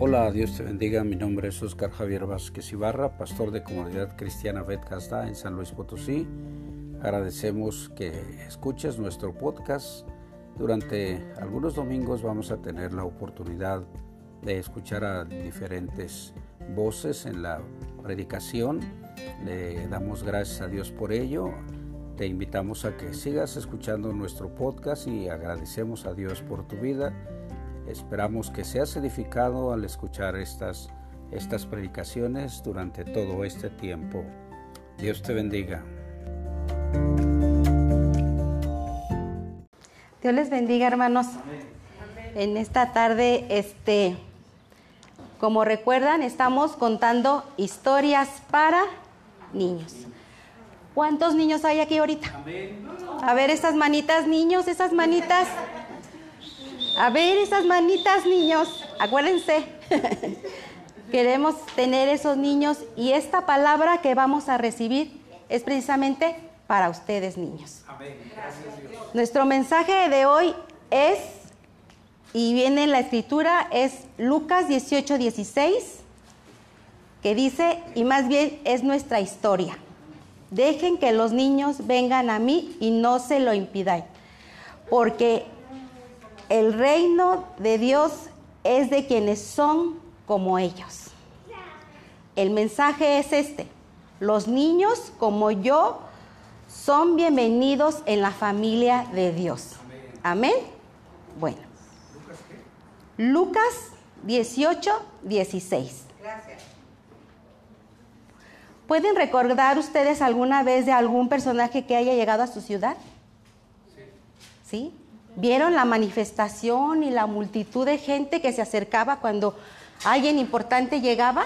Hola, Dios te bendiga. Mi nombre es Oscar Javier Vázquez Ibarra, pastor de Comunidad Cristiana Betcasta en San Luis Potosí. Agradecemos que escuches nuestro podcast. Durante algunos domingos vamos a tener la oportunidad de escuchar a diferentes voces en la predicación. Le damos gracias a Dios por ello. Te invitamos a que sigas escuchando nuestro podcast y agradecemos a Dios por tu vida Esperamos que seas edificado al escuchar estas, estas predicaciones durante todo este tiempo. Dios te bendiga. Dios les bendiga, hermanos. En esta tarde, este, como recuerdan, estamos contando historias para niños. ¿Cuántos niños hay aquí ahorita? A ver, esas manitas, niños, esas manitas. A ver esas manitas, niños, acuérdense. Queremos tener esos niños y esta palabra que vamos a recibir es precisamente para ustedes, niños. Amén. Gracias, Nuestro mensaje de hoy es, y viene en la escritura, es Lucas 18, 16, que dice, y más bien es nuestra historia. Dejen que los niños vengan a mí y no se lo impidan, porque el reino de Dios es de quienes son como ellos. El mensaje es este. Los niños como yo son bienvenidos en la familia de Dios. Amén. Bueno. Lucas 18, 16. Gracias. ¿Pueden recordar ustedes alguna vez de algún personaje que haya llegado a su ciudad? Sí. ¿Sí? ¿Vieron la manifestación y la multitud de gente que se acercaba cuando alguien importante llegaba?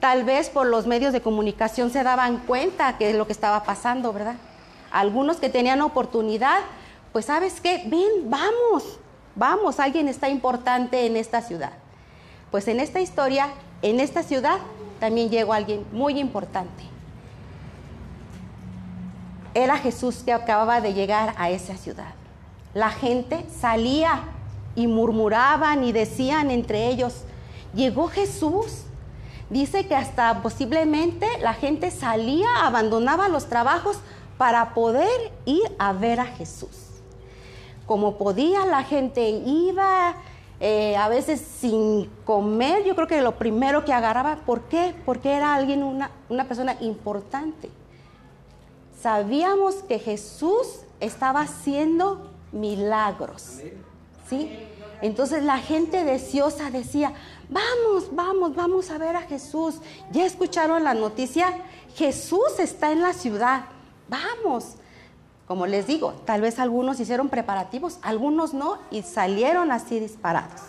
Tal vez por los medios de comunicación se daban cuenta que es lo que estaba pasando, ¿verdad? Algunos que tenían oportunidad, pues sabes qué, ven, vamos, vamos, alguien está importante en esta ciudad. Pues en esta historia, en esta ciudad, también llegó alguien muy importante. Era Jesús que acababa de llegar a esa ciudad la gente salía y murmuraban y decían entre ellos, llegó Jesús. Dice que hasta posiblemente la gente salía, abandonaba los trabajos para poder ir a ver a Jesús. Como podía, la gente iba eh, a veces sin comer. Yo creo que lo primero que agarraba, ¿por qué? Porque era alguien, una, una persona importante. Sabíamos que Jesús estaba haciendo milagros. ¿Sí? Entonces la gente deseosa decía, vamos, vamos, vamos a ver a Jesús. Ya escucharon la noticia, Jesús está en la ciudad, vamos. Como les digo, tal vez algunos hicieron preparativos, algunos no, y salieron así disparados.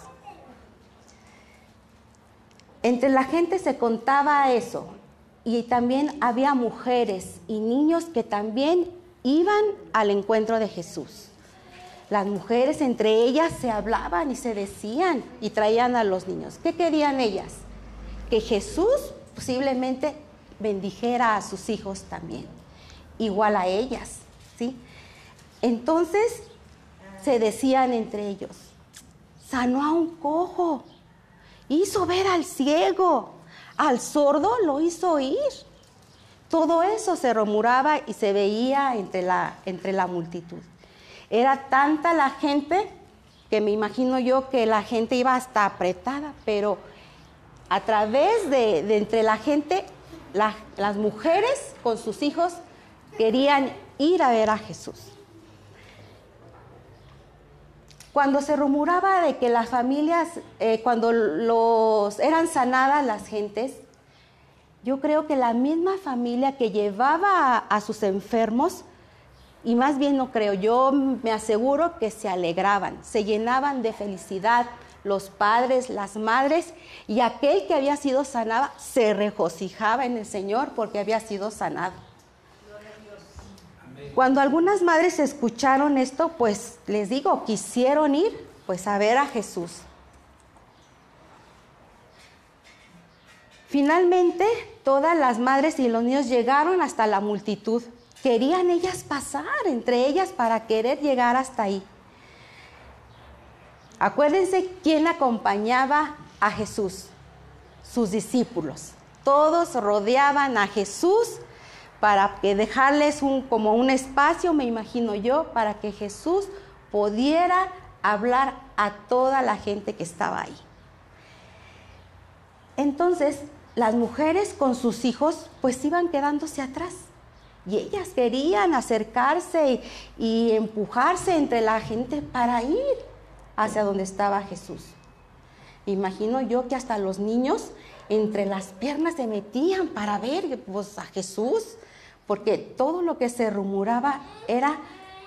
Entre la gente se contaba eso, y también había mujeres y niños que también iban al encuentro de Jesús. Las mujeres entre ellas se hablaban y se decían y traían a los niños. ¿Qué querían ellas? Que Jesús posiblemente bendijera a sus hijos también, igual a ellas, ¿sí? Entonces se decían entre ellos, sanó a un cojo, hizo ver al ciego, al sordo lo hizo oír. Todo eso se rumoraba y se veía entre la, entre la multitud. Era tanta la gente que me imagino yo que la gente iba hasta apretada, pero a través de, entre la gente, las mujeres con sus hijos querían ir a ver a Jesús. Cuando se rumoraba de que las familias, eh, cuando los eran sanadas las gentes, yo creo que la misma familia que llevaba a sus enfermos y más bien no creo, yo me aseguro que se alegraban, se llenaban de felicidad los padres, las madres, y aquel que había sido sanado se regocijaba en el Señor porque había sido sanado. Cuando algunas madres escucharon esto, pues les digo, quisieron ir pues a ver a Jesús. Finalmente, todas las madres y los niños llegaron hasta la multitud querían ellas pasar entre ellas para querer llegar hasta ahí. Acuérdense quién acompañaba a Jesús, sus discípulos. Todos rodeaban a Jesús para que dejarles un, como un espacio, me imagino yo, para que Jesús pudiera hablar a toda la gente que estaba ahí. Entonces, las mujeres con sus hijos pues iban quedándose atrás. Y ellas querían acercarse y, empujarse entre la gente para ir hacia donde estaba Jesús. Imagino yo que hasta los niños entre las piernas se metían para ver pues, a Jesús, porque todo lo que se rumoraba era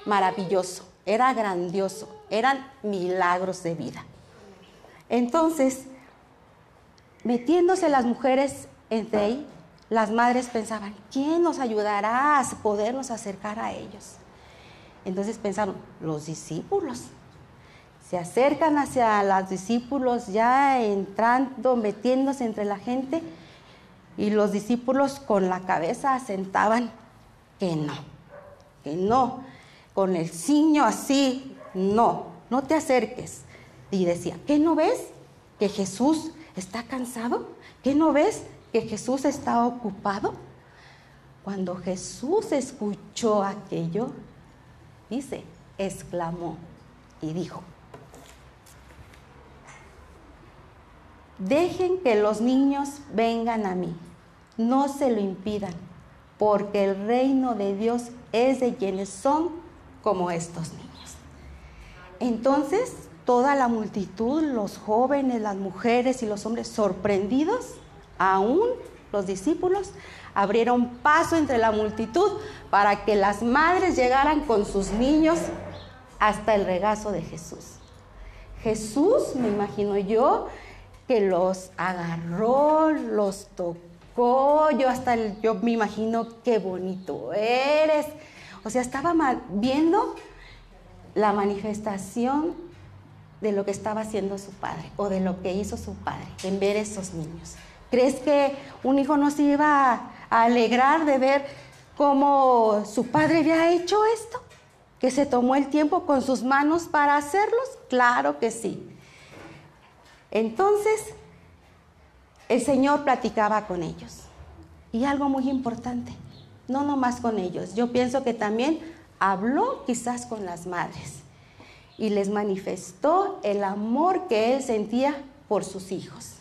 maravilloso, era grandioso, eran milagros de vida. Entonces, metiéndose las mujeres entre ahí, las madres pensaban, ¿quién nos ayudará a podernos acercar a ellos? Entonces pensaron, los discípulos. Se acercan hacia los discípulos ya entrando, metiéndose entre la gente y los discípulos con la cabeza asentaban que no, que no, con el ciño así, no, no te acerques. Y decía, ¿qué no ves? Que Jesús está cansado, ¿qué no ves? Que Jesús está ocupado. Cuando Jesús escuchó aquello, dice, exclamó y dijo, Dejen que los niños vengan a mí, no se lo impidan, porque el reino de Dios es de quienes son como estos niños. Entonces, toda la multitud, los jóvenes, las mujeres y los hombres sorprendidos, aún los discípulos, abrieron paso entre la multitud para que las madres llegaran con sus niños hasta el regazo de Jesús. Jesús, me imagino yo, que los agarró, los tocó, yo hasta yo me imagino qué bonito eres. O sea, estaba viendo la manifestación de lo que estaba haciendo su padre o de lo que hizo su padre en ver esos niños. ¿Crees que un hijo no se iba a alegrar de ver cómo su padre había hecho esto? ¿Que se tomó el tiempo con sus manos para hacerlos? Claro que sí. Entonces, el Señor platicaba con ellos. Y algo muy importante, no nomás con ellos, yo pienso que también habló quizás con las madres y les manifestó el amor que él sentía por sus hijos.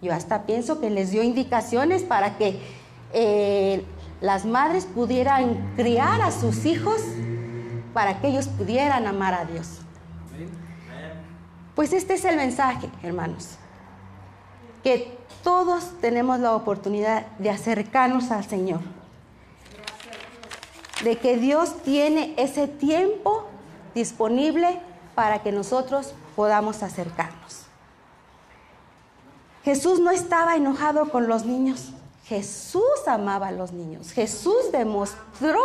Yo hasta pienso que les dio indicaciones para que eh, las madres pudieran criar a sus hijos para que ellos pudieran amar a Dios. Pues este es el mensaje, hermanos, que todos tenemos la oportunidad de acercarnos al Señor, de que Dios tiene ese tiempo disponible para que nosotros podamos acercarnos. Jesús no estaba enojado con los niños, Jesús amaba a los niños, Jesús demostró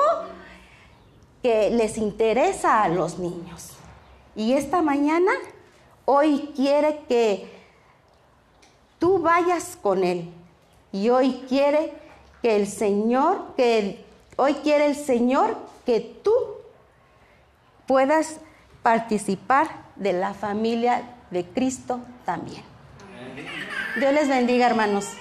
que les interesa a los niños. Y esta mañana Hoy quiere que tú vayas con Él. Y hoy quiere que el Señor, que hoy quiere el Señor que tú puedas participar de la familia de Cristo también. Dios les bendiga, hermanos.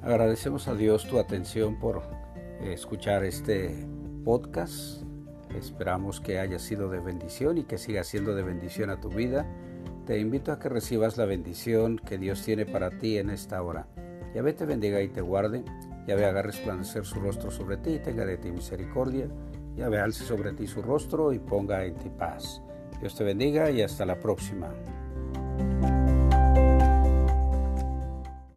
Agradecemos a Dios tu atención por escuchar este podcast. Esperamos que haya sido de bendición y que siga siendo de bendición a tu vida. Te invito a que recibas la bendición que Dios tiene para ti en esta hora. Yahvé te bendiga y te guarde. Yahvé haga resplandecer su rostro sobre ti y tenga de ti misericordia. Yahvé alce sobre ti su rostro y ponga en ti paz. Dios te bendiga y hasta la próxima.